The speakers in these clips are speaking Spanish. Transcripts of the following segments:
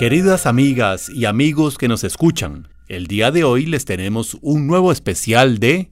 Queridas amigas y amigos que nos escuchan, el día de hoy les tenemos un nuevo especial de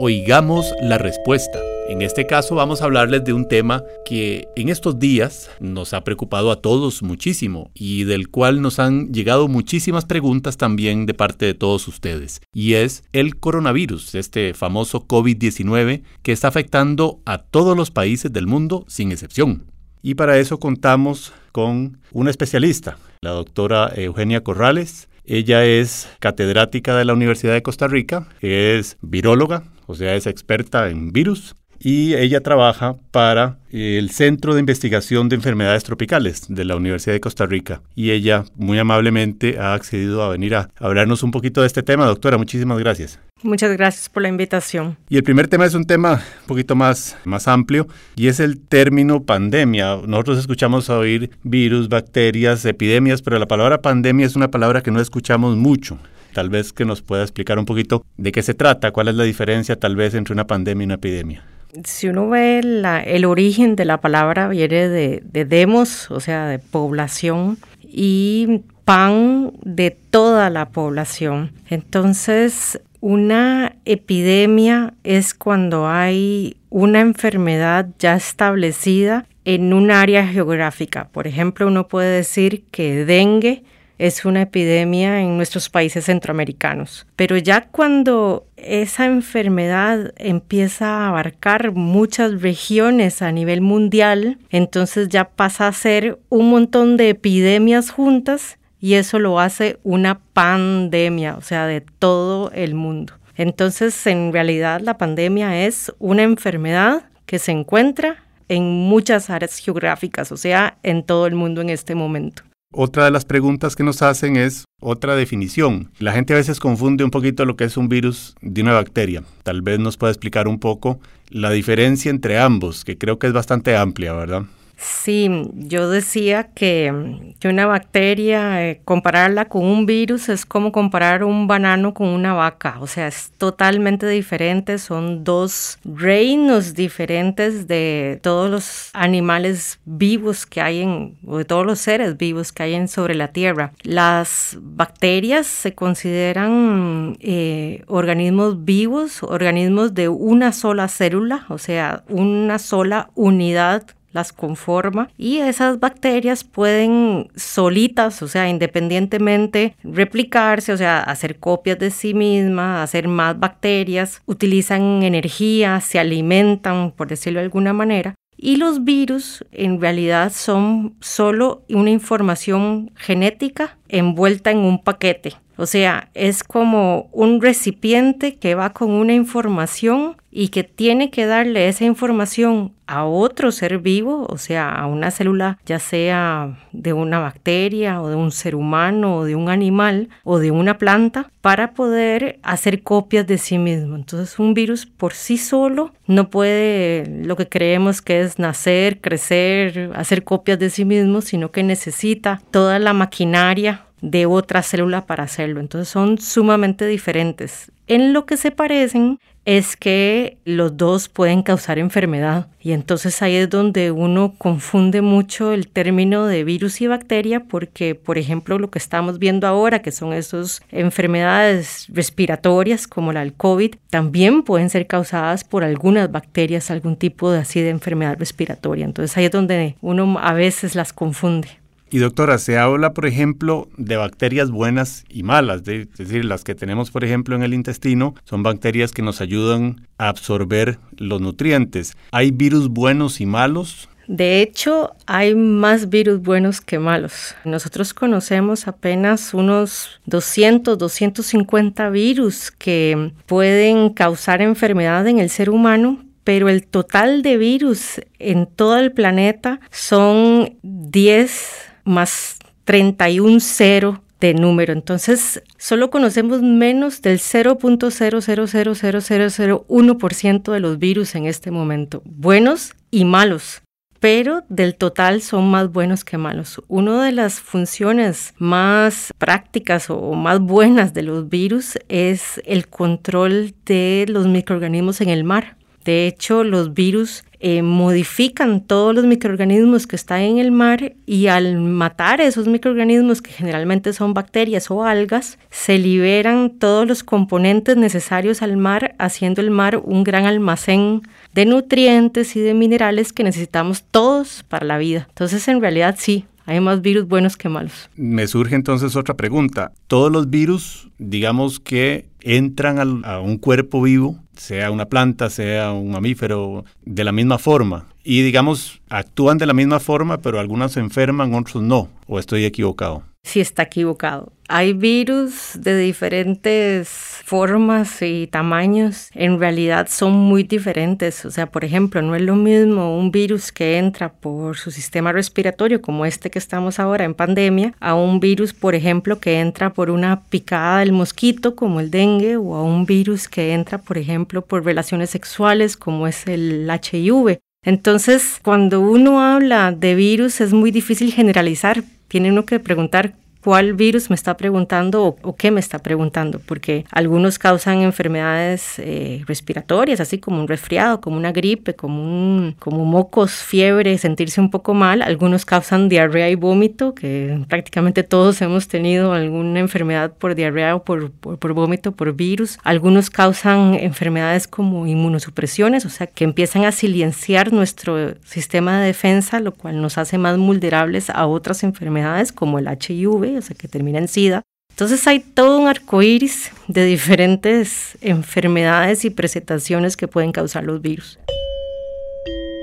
Oigamos la Respuesta. En este caso vamos a hablarles de un tema que en estos días nos ha preocupado a todos muchísimo y del cual nos han llegado muchísimas preguntas también de parte de todos ustedes. Y es el coronavirus, este famoso COVID-19 que está afectando a todos los países del mundo sin excepción. Y para eso contamos con una especialista, la doctora Eugenia Corrales. Ella es catedrática de la Universidad de Costa Rica, es viróloga, o sea, es experta en virus y ella trabaja para el Centro de Investigación de Enfermedades Tropicales de la Universidad de Costa Rica. Y ella muy amablemente ha accedido a venir a hablarnos un poquito de este tema. Doctora, muchísimas gracias. Muchas gracias por la invitación. Y el primer tema es un tema un poquito más, más amplio y es el término pandemia. Nosotros escuchamos oír virus, bacterias, epidemias, pero la palabra pandemia es una palabra que no escuchamos mucho. Tal vez que nos pueda explicar un poquito de qué se trata, cuál es la diferencia tal vez entre una pandemia y una epidemia si uno ve el origen de la palabra, viene de, de, demos, o sea, de población, y pan de toda la población. Entonces, una epidemia es cuando hay una enfermedad ya establecida en un área geográfica. Por ejemplo, uno puede decir que dengue es una epidemia en nuestros países centroamericanos. Pero ya cuando esa enfermedad empieza a abarcar muchas regiones a nivel mundial, entonces ya pasa a ser un montón de epidemias juntas y eso lo hace una pandemia, o sea, de todo el mundo. Entonces, en realidad, la pandemia es una enfermedad que se encuentra en muchas áreas geográficas, o sea, en todo el mundo en este momento. Otra de las preguntas que nos hacen es otra definición. La gente a veces confunde un poquito lo que es un virus de una bacteria. Tal vez nos pueda explicar un poco la diferencia entre ambos, que creo que es bastante amplia, ¿verdad? Sí, yo decía que, que una bacteria, eh, compararla con un virus es como comparar un banano con una vaca, o sea, es totalmente diferente, son dos reinos diferentes de todos los animales vivos que hay en, o de todos los seres vivos que hay en sobre la Tierra. Las bacterias se consideran eh, organismos vivos, organismos de una sola célula, o sea, una sola unidad las conforma y esas bacterias pueden solitas, o sea, independientemente replicarse, o sea, hacer copias de sí mismas, hacer más bacterias, utilizan energía, se alimentan, por decirlo de alguna manera. Y los virus en realidad son solo una información genética envuelta en un paquete. O sea, es como un recipiente que va con una información y que tiene que darle esa información a otro ser vivo, o sea, a una célula, ya sea de una bacteria o de un ser humano o de un animal o de una planta, para poder hacer copias de sí mismo. Entonces, un virus por sí solo no puede lo que creemos que es nacer, crecer, hacer copias de sí mismo, sino que necesita toda la maquinaria de otra célula para hacerlo. Entonces son sumamente diferentes. En lo que se parecen es que los dos pueden causar enfermedad. Y entonces ahí es donde uno confunde mucho el término de virus y bacteria porque por ejemplo lo que estamos viendo ahora que son esas enfermedades respiratorias como la del COVID también pueden ser causadas por algunas bacterias algún tipo de así de enfermedad respiratoria. Entonces ahí es donde uno a veces las confunde Y doctora, se habla, por ejemplo, de bacterias buenas y malas, es decir, las que tenemos, por ejemplo, en el intestino son bacterias que nos ayudan a absorber los nutrientes. ¿Hay virus buenos y malos? De hecho, hay más virus buenos que malos. Nosotros conocemos apenas unos 200, 250 virus que pueden causar enfermedad en el ser humano, pero el total de virus en todo el planeta son 10 más 31 cero de número. Entonces, solo conocemos menos del 0.0000001% de los virus en este momento, buenos y malos pero del total son más buenos que malos. Una de las funciones más prácticas o más buenas de los virus es el control de los microorganismos en el mar. De hecho, los virus eh, modifican todos los microorganismos que están en el mar y al matar esos microorganismos, que generalmente son bacterias o algas, se liberan todos los componentes necesarios al mar, haciendo el mar un gran almacén de nutrientes y de minerales que necesitamos todos para la vida. Entonces, en realidad sí, hay más virus buenos que malos. Me surge entonces otra pregunta. ¿Todos los virus, digamos que entran a un cuerpo vivo, sea una planta, sea un mamífero, de la misma forma. Y digamos, actúan de la misma forma, pero algunas se enferman, otros no. ¿O estoy equivocado? Sí, está equivocado. Hay virus de diferentes formas y tamaños. En realidad son muy diferentes. O sea, por ejemplo, no es lo mismo un virus que entra por su sistema respiratorio, como este que estamos ahora en pandemia, a un virus, por ejemplo, que entra por una picada del mosquito, como el dengue, o a un virus que entra, por ejemplo, por relaciones sexuales, como es el HIV. Entonces, cuando uno habla de virus es muy difícil generalizar. Tiene uno que preguntar cuál virus me está preguntando o, qué me está preguntando, porque algunos causan enfermedades eh, respiratorias, así como un resfriado, como una gripe, como, como mocos, fiebre, sentirse un poco mal. Algunos causan diarrea y vómito, que prácticamente todos hemos tenido alguna enfermedad por diarrea o por, por vómito, por virus. Algunos causan enfermedades como inmunosupresiones, o sea, que empiezan a silenciar nuestro sistema de defensa, lo cual nos hace más vulnerables a otras enfermedades como el HIV o sea, que termina en SIDA. Entonces hay todo un arco iris de diferentes enfermedades y presentaciones que pueden causar los virus.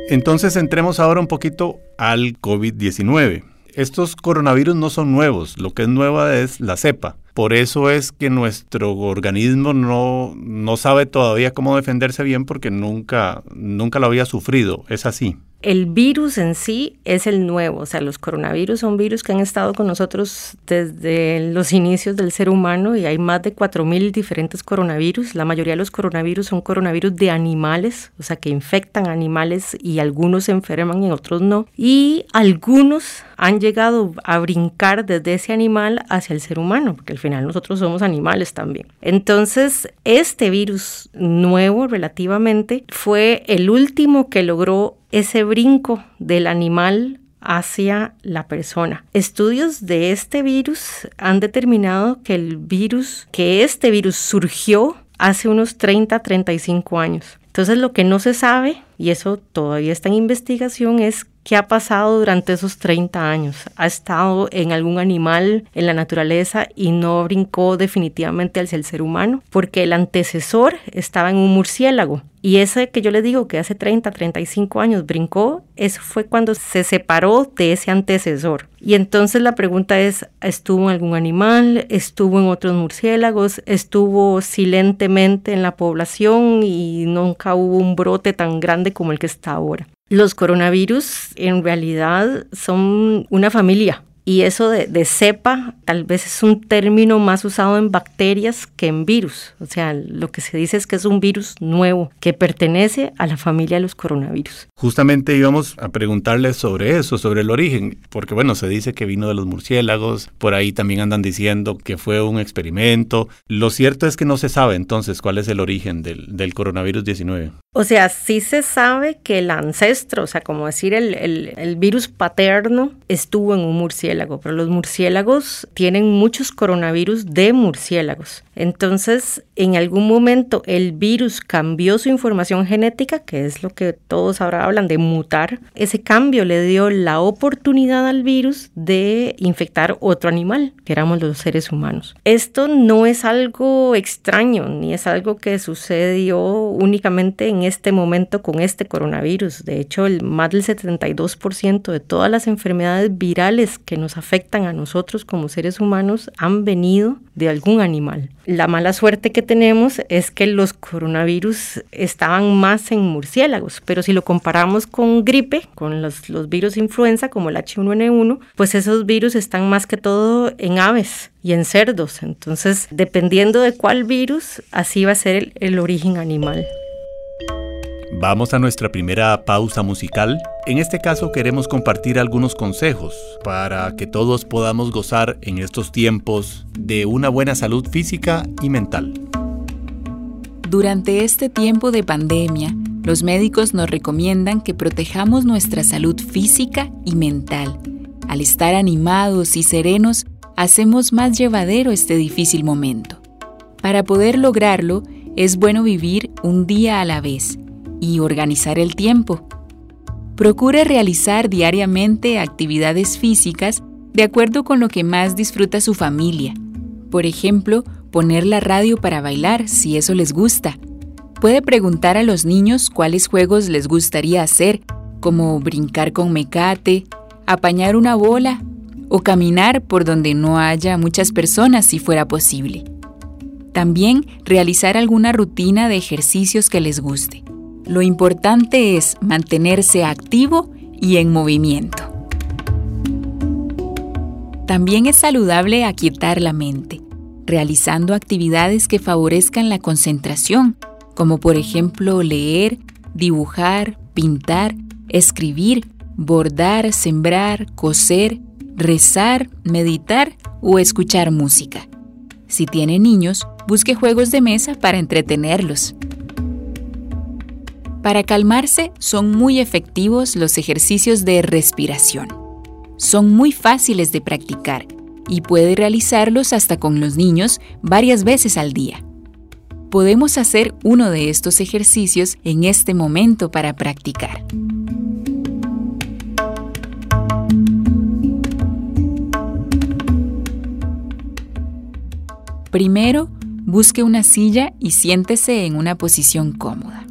Entonces entremos ahora un poquito al COVID-19. Estos coronavirus no son nuevos, lo que es nueva es la cepa. Por eso es que nuestro organismo no, no sabe todavía cómo defenderse bien porque nunca, nunca lo había sufrido. Es así el virus en sí es el nuevo, o sea, los coronavirus son virus que han estado con nosotros desde los inicios del ser humano y hay más de 4.000 diferentes coronavirus. La mayoría de los coronavirus son coronavirus de animales, o sea, que infectan animales y algunos se enferman y otros no. Y algunos han llegado a brincar desde ese animal hacia el ser humano, porque al final nosotros somos animales también. Entonces, este virus nuevo relativamente fue el último que logró ese brinco del animal hacia la persona. Estudios de este virus han determinado que el virus, que este virus surgió hace unos 30, 35 años. Entonces lo que no se sabe, y eso todavía está en investigación, es qué ha pasado durante esos 30 años. Ha estado en algún animal en la naturaleza y no brincó definitivamente hacia el ser humano, porque el antecesor estaba en un murciélago. Y ese que yo les digo que hace 30, 35 años brincó, eso fue cuando se separó de ese antecesor. Y entonces la pregunta es, ¿estuvo en algún animal? ¿Estuvo en otros murciélagos? ¿Estuvo silentemente en la población y nunca hubo un brote tan grande como el que está ahora? Los coronavirus en realidad son una familia y eso de, cepa tal vez es un término más usado en bacterias que en virus. O sea, lo que se dice es que es un virus nuevo que pertenece a la familia de los coronavirus. Justamente íbamos a preguntarle sobre eso, sobre el origen, porque bueno, se dice que vino de los murciélagos, por ahí también andan diciendo que fue un experimento. Lo cierto es que no se sabe entonces cuál es el origen del, del coronavirus 19. O sea, sí se sabe que el ancestro, o sea, como decir el, el, el virus paterno, estuvo en un murciélago pero los murciélagos tienen muchos coronavirus de murciélagos. Entonces, en algún momento el virus cambió su información genética, que es lo que todos ahora hablan de mutar, ese cambio le dio la oportunidad al virus de infectar otro animal, que éramos los seres humanos. Esto no es algo extraño, ni es algo que sucedió únicamente en este momento con este coronavirus. De hecho, el, más del 72% de todas las enfermedades virales que nos afectan a nosotros como seres humanos han venido de algún animal. La mala suerte que tenemos es que los coronavirus estaban más en murciélagos, pero si lo comparamos con gripe, con los, virus influenza como el H1N1, pues esos virus están más que todo en aves y en cerdos. Entonces, dependiendo de cuál virus, así va a ser el, el origen animal. Vamos a nuestra primera pausa musical. En este caso queremos compartir algunos consejos para que todos podamos gozar en estos tiempos de una buena salud física y mental. Durante este tiempo de pandemia, los médicos nos recomiendan que protejamos nuestra salud física y mental. Al estar animados y serenos, hacemos más llevadero este difícil momento. Para poder lograrlo, es bueno vivir un día a la vez y organizar el tiempo. Procure realizar diariamente actividades físicas de acuerdo con lo que más disfruta su familia. Por ejemplo, poner la radio para bailar si eso les gusta. Puede preguntar a los niños cuáles juegos les gustaría hacer, como brincar con mecate, apañar una bola o caminar por donde no haya muchas personas si fuera posible. También realizar alguna rutina de ejercicios que les guste. Lo importante es mantenerse activo y en movimiento. También es saludable aquietar la mente, realizando actividades que favorezcan la concentración, como por ejemplo leer, dibujar, pintar, escribir, bordar, sembrar, coser, rezar, meditar o escuchar música. Si tiene niños, busque juegos de mesa para entretenerlos. Para calmarse son muy efectivos los ejercicios de respiración. Son muy fáciles de practicar y puede realizarlos hasta con los niños varias veces al día. Podemos hacer uno de estos ejercicios en este momento para practicar. Primero, busque una silla y siéntese en una posición cómoda.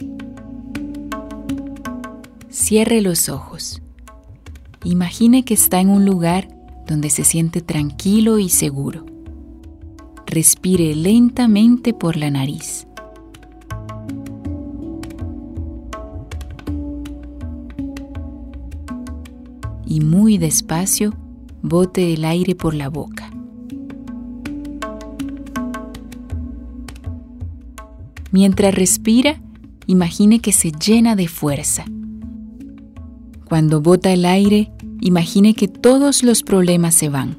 Cierre los ojos. Imagine que está en un lugar donde se siente tranquilo y seguro. Respire lentamente por la nariz. Y muy despacio, bote el aire por la boca. Mientras respira, imagine que se llena de fuerza. Cuando bota el aire, imagine que todos los problemas se van.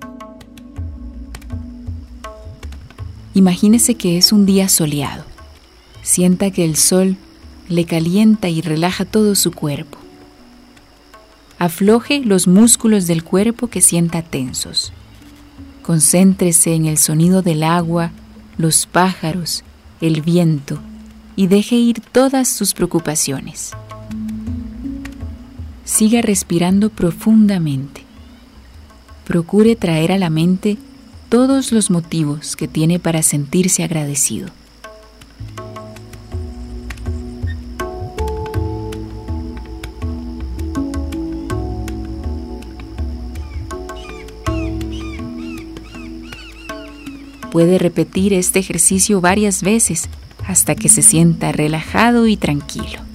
Imagínese que es un día soleado. Sienta que el sol le calienta y relaja todo su cuerpo. Afloje los músculos del cuerpo que sienta tensos. Concéntrese en el sonido del agua, los pájaros, el viento y deje ir todas sus preocupaciones. Siga respirando profundamente. Procure traer a la mente todos los motivos que tiene para sentirse agradecido. Puede repetir este ejercicio varias veces hasta que se sienta relajado y tranquilo.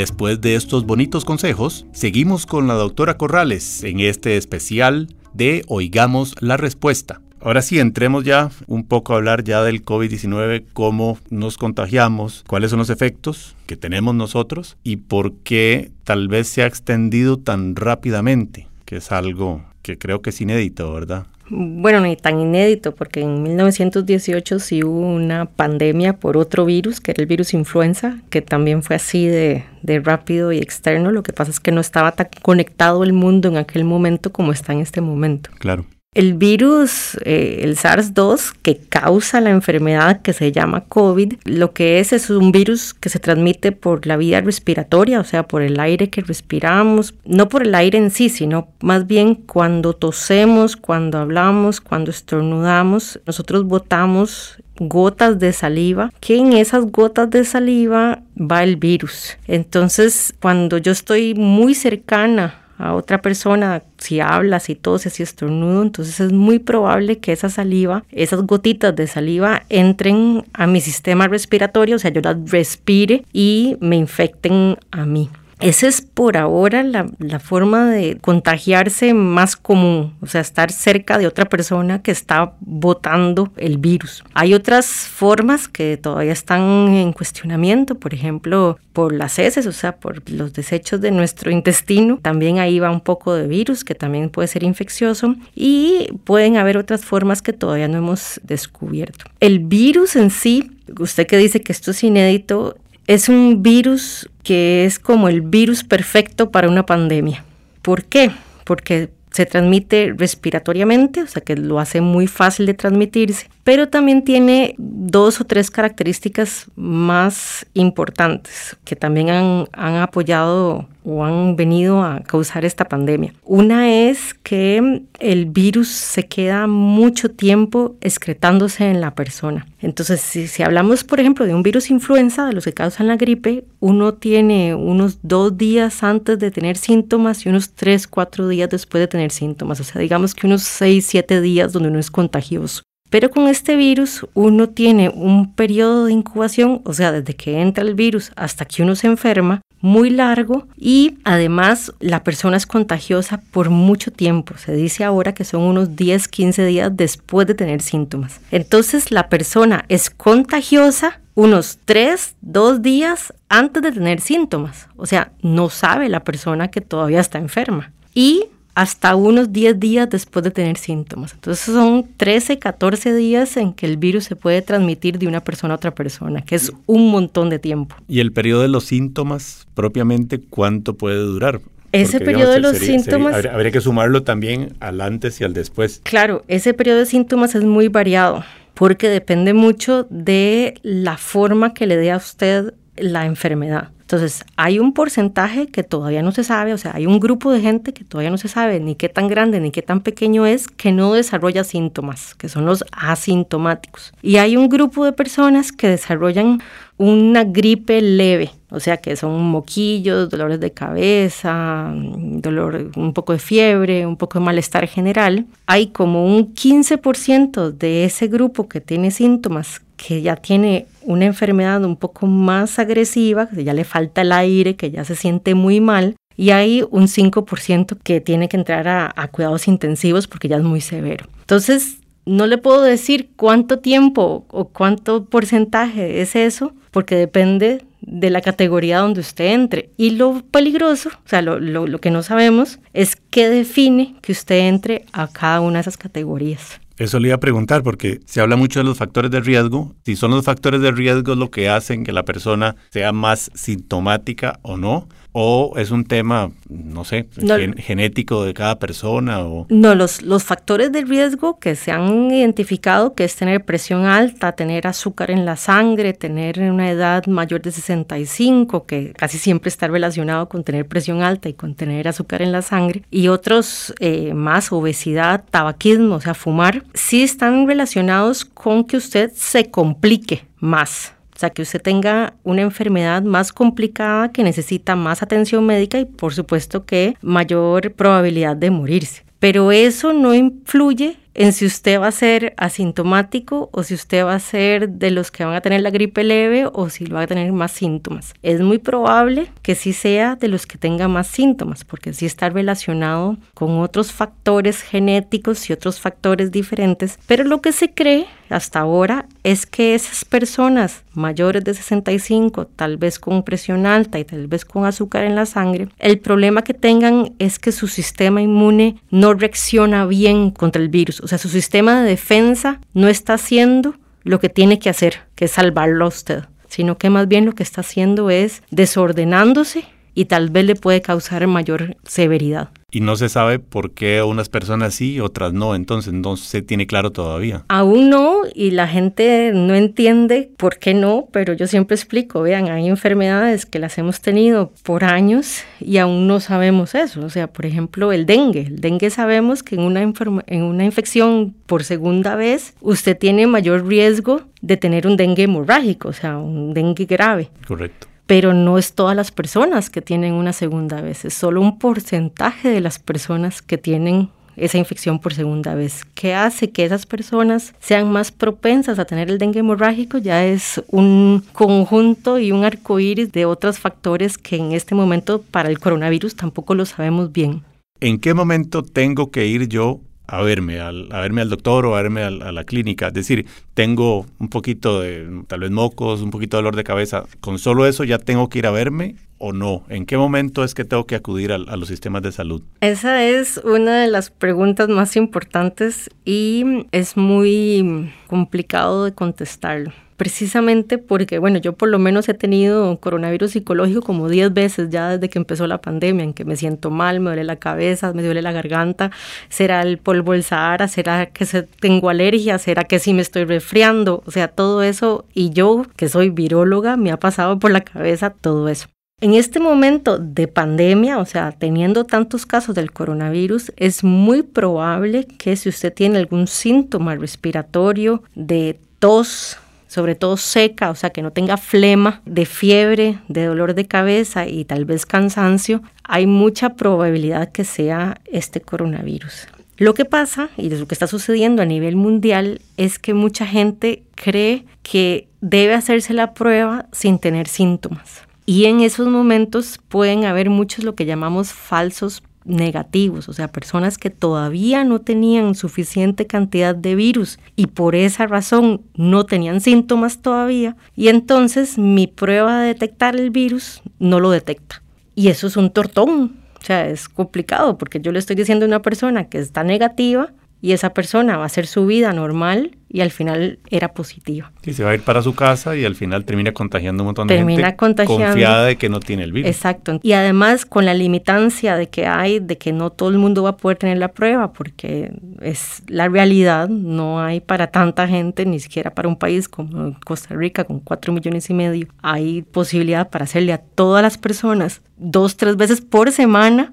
Después de estos bonitos consejos, seguimos con la doctora Corrales en este especial de Oigamos la Respuesta. Ahora sí, entremos ya un poco a hablar ya del COVID-19, cómo nos contagiamos, cuáles son los efectos que tenemos nosotros y por qué tal vez se ha extendido tan rápidamente, que es algo que creo que es inédito, ¿verdad? Bueno, ni tan inédito, porque en 1918 sí hubo una pandemia por otro virus, que era el virus influenza, que también fue así de, de, rápido y externo. Lo que pasa es que no estaba tan conectado el mundo en aquel momento como está en este momento. Claro. El virus, eh, el SARS-2, que causa la enfermedad que se llama COVID, lo que es es un virus que se transmite por la vía respiratoria, o sea, por el aire que respiramos, no por el aire en sí, sino más bien cuando tosemos, cuando hablamos, cuando estornudamos, nosotros botamos gotas de saliva, que en esas gotas de saliva va el virus. Entonces, cuando yo estoy muy cercana a otra persona, si habla, si tose, si estornudo, entonces es muy probable que esa saliva, esas gotitas de saliva entren a mi sistema respiratorio, o sea, yo las respire y me infecten a mí. Esa es por ahora la, forma de contagiarse más común, o sea, estar cerca de otra persona que está botando el virus. Hay otras formas que todavía están en cuestionamiento, por ejemplo, por las heces, o sea, por los desechos de nuestro intestino. También ahí va un poco de virus que también puede ser infeccioso y pueden haber otras formas que todavía no hemos descubierto. El virus en sí, usted que dice que esto es inédito, es un virus que es como el virus perfecto para una pandemia. ¿Por qué? Porque se transmite respiratoriamente, o sea que lo hace muy fácil de transmitirse, pero también tiene dos o tres características más importantes que también han, han apoyado o han venido a causar esta pandemia. Una es que el virus se queda mucho tiempo excretándose en la persona. Entonces, si, si, hablamos, por ejemplo, de un virus influenza, de los que causan la gripe, uno tiene unos dos días antes de tener síntomas y unos tres, cuatro días después de tener síntomas. O sea, digamos que unos seis, siete días donde uno es contagioso. Pero con este virus uno tiene un periodo de incubación, o sea, desde que entra el virus hasta que uno se enferma, muy largo y además la persona es contagiosa por mucho tiempo. Se dice ahora que son unos 10, 15 días después de tener síntomas. Entonces la persona es contagiosa unos 3, 2 días antes de tener síntomas. O sea, no sabe la persona que todavía está enferma. Y hasta unos 10 días después de tener síntomas. Entonces son 13, 14 días en que el virus se puede transmitir de una persona a otra persona, que es un montón de tiempo. ¿Y el periodo de los síntomas propiamente cuánto puede durar? Ese Porque, periodo digamos, de los sería- síntomas... sería- habría, habría que sumarlo también al antes y al después. Claro, ese periodo de síntomas es muy variado porque depende mucho de la forma que le dé a usted la enfermedad. Entonces, hay un porcentaje que todavía no se sabe, o sea, hay un grupo de gente que todavía no se sabe ni qué tan grande ni qué tan pequeño es, que no desarrolla síntomas, que son los asintomáticos. Y hay un grupo de personas que desarrollan una gripe leve, o sea, que son moquillos, dolores de cabeza, dolor, un poco de fiebre, un poco de malestar general. Hay como un 15% de ese grupo que tiene síntomas que ya tiene una enfermedad un poco más agresiva, que ya le falta el aire, que ya se siente muy mal, y hay un 5% que tiene que entrar a, cuidados intensivos porque ya es muy severo. Entonces, no le puedo decir cuánto tiempo o cuánto porcentaje es eso, porque depende de la categoría donde usted entre. Y lo peligroso, o sea, lo, lo, lo que no sabemos, es qué define que usted entre a cada una de esas categorías. Eso le iba a preguntar porque se habla mucho de los factores de riesgo. Si son los factores de riesgo lo que hacen que la persona sea más sintomática o no, o es un tema, no sé, No. gen- genético de cada persona o No, los, los factores de riesgo que se han identificado, que es tener presión alta, tener azúcar en la sangre, tener una edad mayor de 65, que casi siempre está relacionado con tener presión alta y con tener azúcar en la sangre, y otros eh, más, obesidad, tabaquismo, o sea, fumar, sí están relacionados con que usted se complique más. O sea, que usted tenga una enfermedad más complicada que necesita más atención médica y por supuesto que mayor probabilidad de morirse. Pero eso no influye en si usted va a ser asintomático o si usted va a ser de los que van a tener la gripe leve o si va a tener más síntomas. Es muy probable que sí sea de los que tenga más síntomas, porque sí está relacionado con otros factores genéticos y otros factores diferentes, pero lo que se cree hasta ahora es que esas personas mayores de 65, tal vez con presión alta y tal vez con azúcar en la sangre, el problema que tengan es que su sistema inmune no reacciona bien contra el virus, o sea, su sistema de defensa no está haciendo lo que tiene que hacer, que es salvarlo a usted, sino que más bien lo que está haciendo es desordenándose y tal vez le puede causar mayor severidad. Y no se sabe por qué unas personas sí, otras no, entonces no se tiene claro todavía. Aún no, y la gente no entiende por qué no, pero yo siempre explico, vean, hay enfermedades que las hemos tenido por años y aún no sabemos eso. O sea, por ejemplo, el dengue. El dengue sabemos que en una, en una infección por segunda vez, usted tiene mayor riesgo de tener un dengue hemorrágico, o sea, un dengue grave. Correcto pero no es todas las personas que tienen una segunda vez, es solo un porcentaje de las personas que tienen esa infección por segunda vez. ¿Qué hace que esas personas sean más propensas a tener el dengue hemorrágico? Ya es un conjunto y un arco iris de otros factores que en este momento para el coronavirus tampoco lo sabemos bien. ¿En qué momento tengo que ir yo a verme, al, a al doctor o a verme a, la clínica. Es decir, tengo un poquito de, tal vez mocos, un poquito de dolor de cabeza. ¿Con solo eso ya tengo que ir a verme o no? ¿En qué momento es que tengo que acudir a, a los sistemas de salud? Esa es una de las preguntas más importantes y es muy complicado de contestarlo precisamente porque, bueno, yo por lo menos he tenido coronavirus psicológico como 10 veces ya desde que empezó la pandemia, en que me siento mal, me duele la cabeza, me duele la garganta, será el polvo del Sahara, será que tengo alergia, será que sí me estoy resfriando, o sea, todo eso, y yo que soy viróloga, me ha pasado por la cabeza todo eso. En este momento de pandemia, o sea, teniendo tantos casos del coronavirus, es muy probable que si usted tiene algún síntoma respiratorio de tos, sobre todo seca, o sea, que no tenga flema, de fiebre, de dolor de cabeza y tal vez cansancio, hay mucha probabilidad que sea este coronavirus. Lo que pasa, y lo que está sucediendo a nivel mundial, es que mucha gente cree que debe hacerse la prueba sin tener síntomas. Y en esos momentos pueden haber muchos lo que llamamos falsos negativos, o sea, personas que todavía no tenían suficiente cantidad de virus y por esa razón no tenían síntomas todavía, y entonces mi prueba de detectar el virus no lo detecta. Y eso es un tortón, o sea, es complicado porque yo le estoy diciendo a una persona que está negativa y esa persona va a hacer su vida normal y al final era positiva. Sí, se va a ir para su casa y al final termina contagiando un montón de gente confiada de que no tiene el virus. Exacto. Y además con la limitancia de que hay, de que no todo el mundo va a poder tener la prueba, porque es la realidad, no hay para tanta gente, ni siquiera para un país como Costa Rica con cuatro millones y medio, hay posibilidad para hacerle a todas las personas dos, tres veces por semana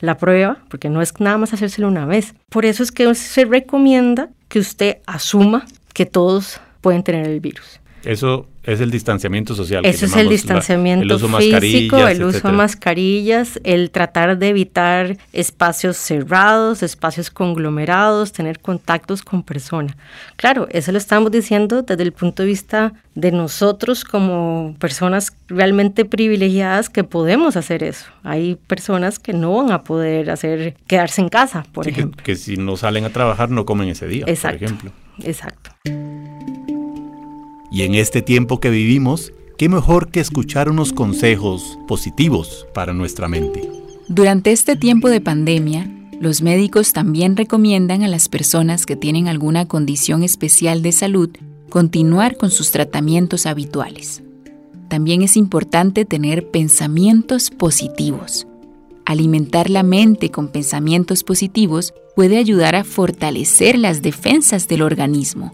la prueba, porque no es nada más hacérselo una vez. Por eso es que se recomienda que usted asuma que todos pueden tener el virus. Eso es el distanciamiento social. Eso es el distanciamiento el uso físico, el uso de mascarillas, el tratar de evitar espacios cerrados, espacios conglomerados, tener contactos con personas. Claro, eso lo estamos diciendo desde el punto de vista de nosotros como personas realmente privilegiadas que podemos hacer eso. Hay personas que no van a poder hacer quedarse en casa, por ejemplo. Que, que, si no salen a trabajar no comen ese día, exacto, por ejemplo. Exacto. Y en este tiempo que vivimos, qué mejor que escuchar unos consejos positivos para nuestra mente. Durante este tiempo de pandemia, los médicos también recomiendan a las personas que tienen alguna condición especial de salud continuar con sus tratamientos habituales. También es importante tener pensamientos positivos. Alimentar la mente con pensamientos positivos puede ayudar a fortalecer las defensas del organismo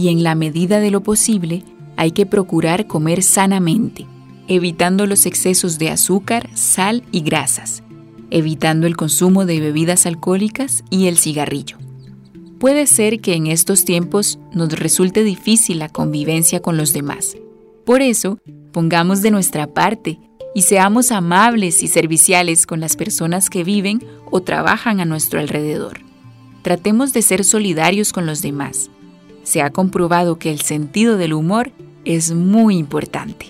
y en la medida de lo posible hay que procurar comer sanamente, evitando los excesos de azúcar, sal y grasas, evitando el consumo de bebidas alcohólicas y el cigarrillo. Puede ser que en estos tiempos nos resulte difícil la convivencia con los demás. Por eso, pongamos de nuestra parte y seamos amables y serviciales con las personas que viven o trabajan a nuestro alrededor. tratemos de ser solidarios con los demás. Se ha comprobado que el sentido del humor es muy importante.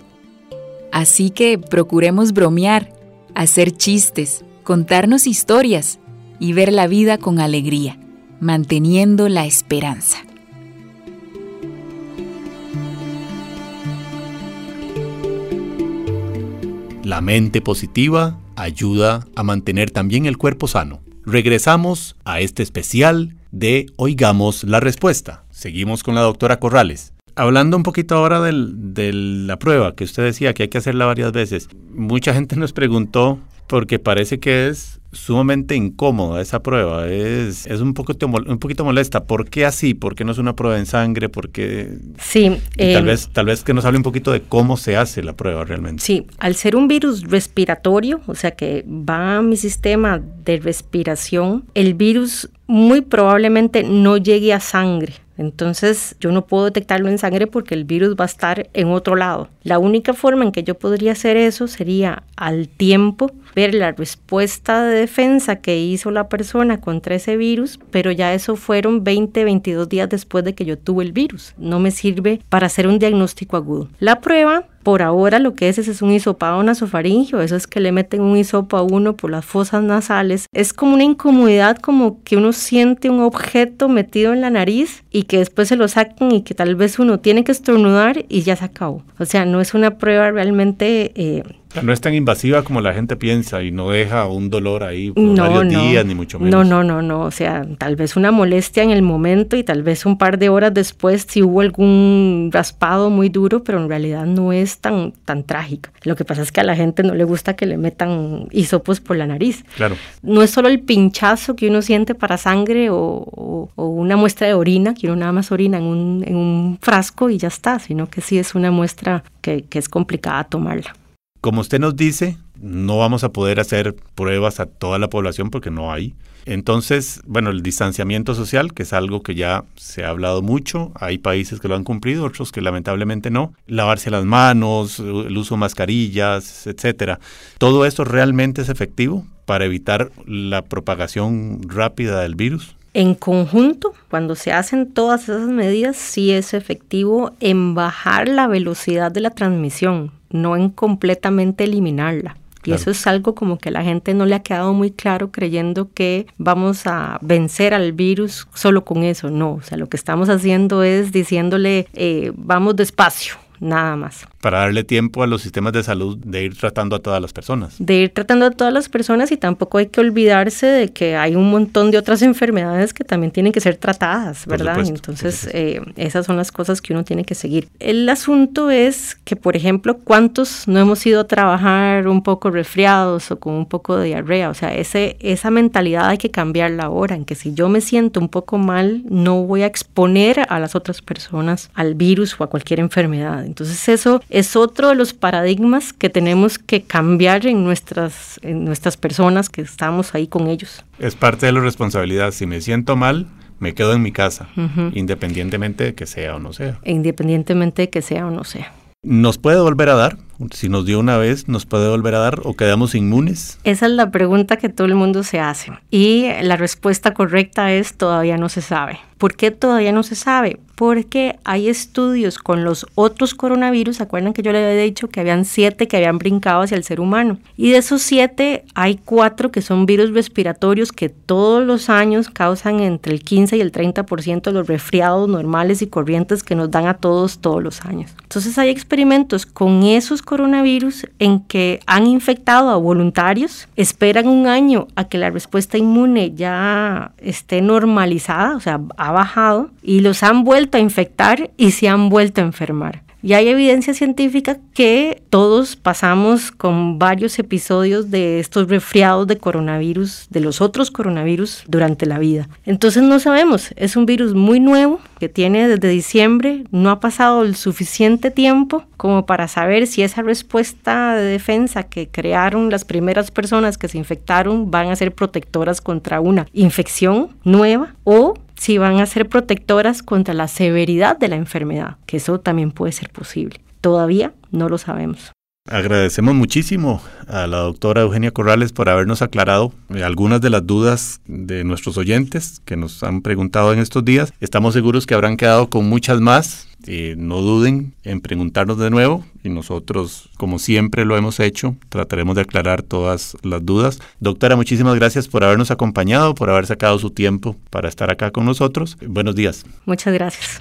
Así que procuremos bromear, hacer chistes, contarnos historias y ver la vida con alegría, manteniendo la esperanza. La mente positiva ayuda a mantener también el cuerpo sano. Regresamos a este especial de Oigamos la Respuesta. Seguimos con la doctora Corrales. Hablando un poquito ahora de la prueba que usted decía que hay que hacerla varias veces, mucha gente nos preguntó porque parece que es sumamente incómoda esa prueba, es, es un, poquito, un poquito molesta. ¿Por qué así? ¿Por qué no es una prueba en sangre? ¿Por qué? Sí. tal, em, vez, tal vez que nos hable un poquito de cómo se hace la prueba realmente. Sí, al ser un virus respiratorio, o sea que va a mi sistema de respiración, el virus muy probablemente no llegue a sangre. Entonces yo no puedo detectarlo en sangre porque el virus va a estar en otro lado. La única forma en que yo podría hacer eso sería al tiempo ver la respuesta de defensa que hizo la persona contra ese virus, pero ya eso fueron 20, 22 días después de que yo tuve el virus. No me sirve para hacer un diagnóstico agudo. La prueba por ahora lo que es es un hisopado nasofaringio, eso es que le meten un hisopo a uno por las fosas nasales. Es como una incomodidad, como que uno siente un objeto metido en la nariz y que después se lo sacan y que tal vez uno tiene que estornudar y ya se acabó. O sea, no es una prueba realmente eh, no es tan invasiva como la gente piensa y no deja un dolor ahí por varios días, ni mucho menos. No, no, no, no. O sea, tal vez una molestia en el momento y tal vez un par de horas después si hubo algún raspado muy duro, pero en realidad no es tan, tan trágica. Lo que pasa es que a la gente no le gusta que le metan hisopos por la nariz. Claro. No es solo el pinchazo que uno siente para sangre o, una muestra de orina, que uno nada más orina en un, en un frasco y ya está, sino que sí es una muestra que, que es complicada tomarla. Como usted nos dice, no vamos a poder hacer pruebas a toda la población porque no hay. Entonces, bueno, el distanciamiento social, que es algo que ya se ha hablado mucho, hay países que lo han cumplido, otros que lamentablemente no. Lavarse las manos, el uso de mascarillas, etcétera. ¿Todo esto realmente es efectivo para evitar la propagación rápida del virus? En conjunto, cuando se hacen todas esas medidas, sí es efectivo en bajar la velocidad de la transmisión, no en completamente eliminarla. Y eso es algo como que a la gente no le ha quedado muy claro creyendo que vamos a vencer al virus solo con eso. No, o sea, lo que estamos haciendo es diciéndole, eh, vamos despacio, nada más. Para darle tiempo a los sistemas de salud de ir tratando a todas las personas. De ir tratando a todas las personas y tampoco hay que olvidarse de que hay un montón de otras enfermedades que también tienen que ser tratadas, ¿verdad? Entonces, eh, esas son las cosas que uno tiene que seguir. El asunto es que, por ejemplo, ¿cuántos no hemos ido a trabajar un poco resfriados o con un poco de diarrea? O sea, ese, esa mentalidad hay que cambiarla ahora, en que si yo me siento un poco mal, no voy a exponer a las otras personas al virus o a cualquier enfermedad. Entonces eso es otro de los paradigmas que tenemos que cambiar en nuestras, en nuestras personas que estamos ahí con ellos. Es parte de la responsabilidad. Si me siento mal, me quedo en mi casa, independientemente de que sea o no sea. Independientemente de que sea o no sea. ¿Nos puede volver a dar? Si nos dio una vez, ¿nos puede volver a dar o quedamos inmunes? Esa es la pregunta que todo el mundo se hace. Y la respuesta correcta es todavía no se sabe. ¿Por qué todavía no se sabe? Porque hay estudios con los otros coronavirus. ¿Se acuerdan que yo le había dicho que habían siete que habían brincado hacia el ser humano? Y de esos siete hay cuatro que son virus respiratorios que todos los años causan entre el 15 y el 30% de los resfriados normales y corrientes que nos dan a todos todos los años. Entonces hay experimentos con esos coronavirus en que han infectado a voluntarios, esperan un año a que la respuesta inmune ya esté normalizada, o sea, bajado, y los han vuelto a infectar y se han vuelto a enfermar. Y hay evidencia científica que todos pasamos con varios episodios de estos resfriados de coronavirus, de los otros coronavirus durante la vida. Entonces no sabemos, es un virus muy nuevo que tiene desde diciembre, no ha pasado el suficiente tiempo como para saber si esa respuesta de defensa que crearon las primeras personas que se infectaron van a ser protectoras contra una infección nueva o si van a ser protectoras contra la severidad de la enfermedad, que eso también puede ser posible. Todavía no lo sabemos. Agradecemos muchísimo a la doctora Eugenia Corrales por habernos aclarado eh, algunas de las dudas de nuestros oyentes que nos han preguntado en estos días. Estamos seguros que habrán quedado con muchas más. Eh, no duden en preguntarnos de nuevo y nosotros, como siempre lo hemos hecho, trataremos de aclarar todas las dudas. Doctora, muchísimas gracias por habernos acompañado, por haber sacado su tiempo para estar acá con nosotros. Buenos días. Muchas gracias.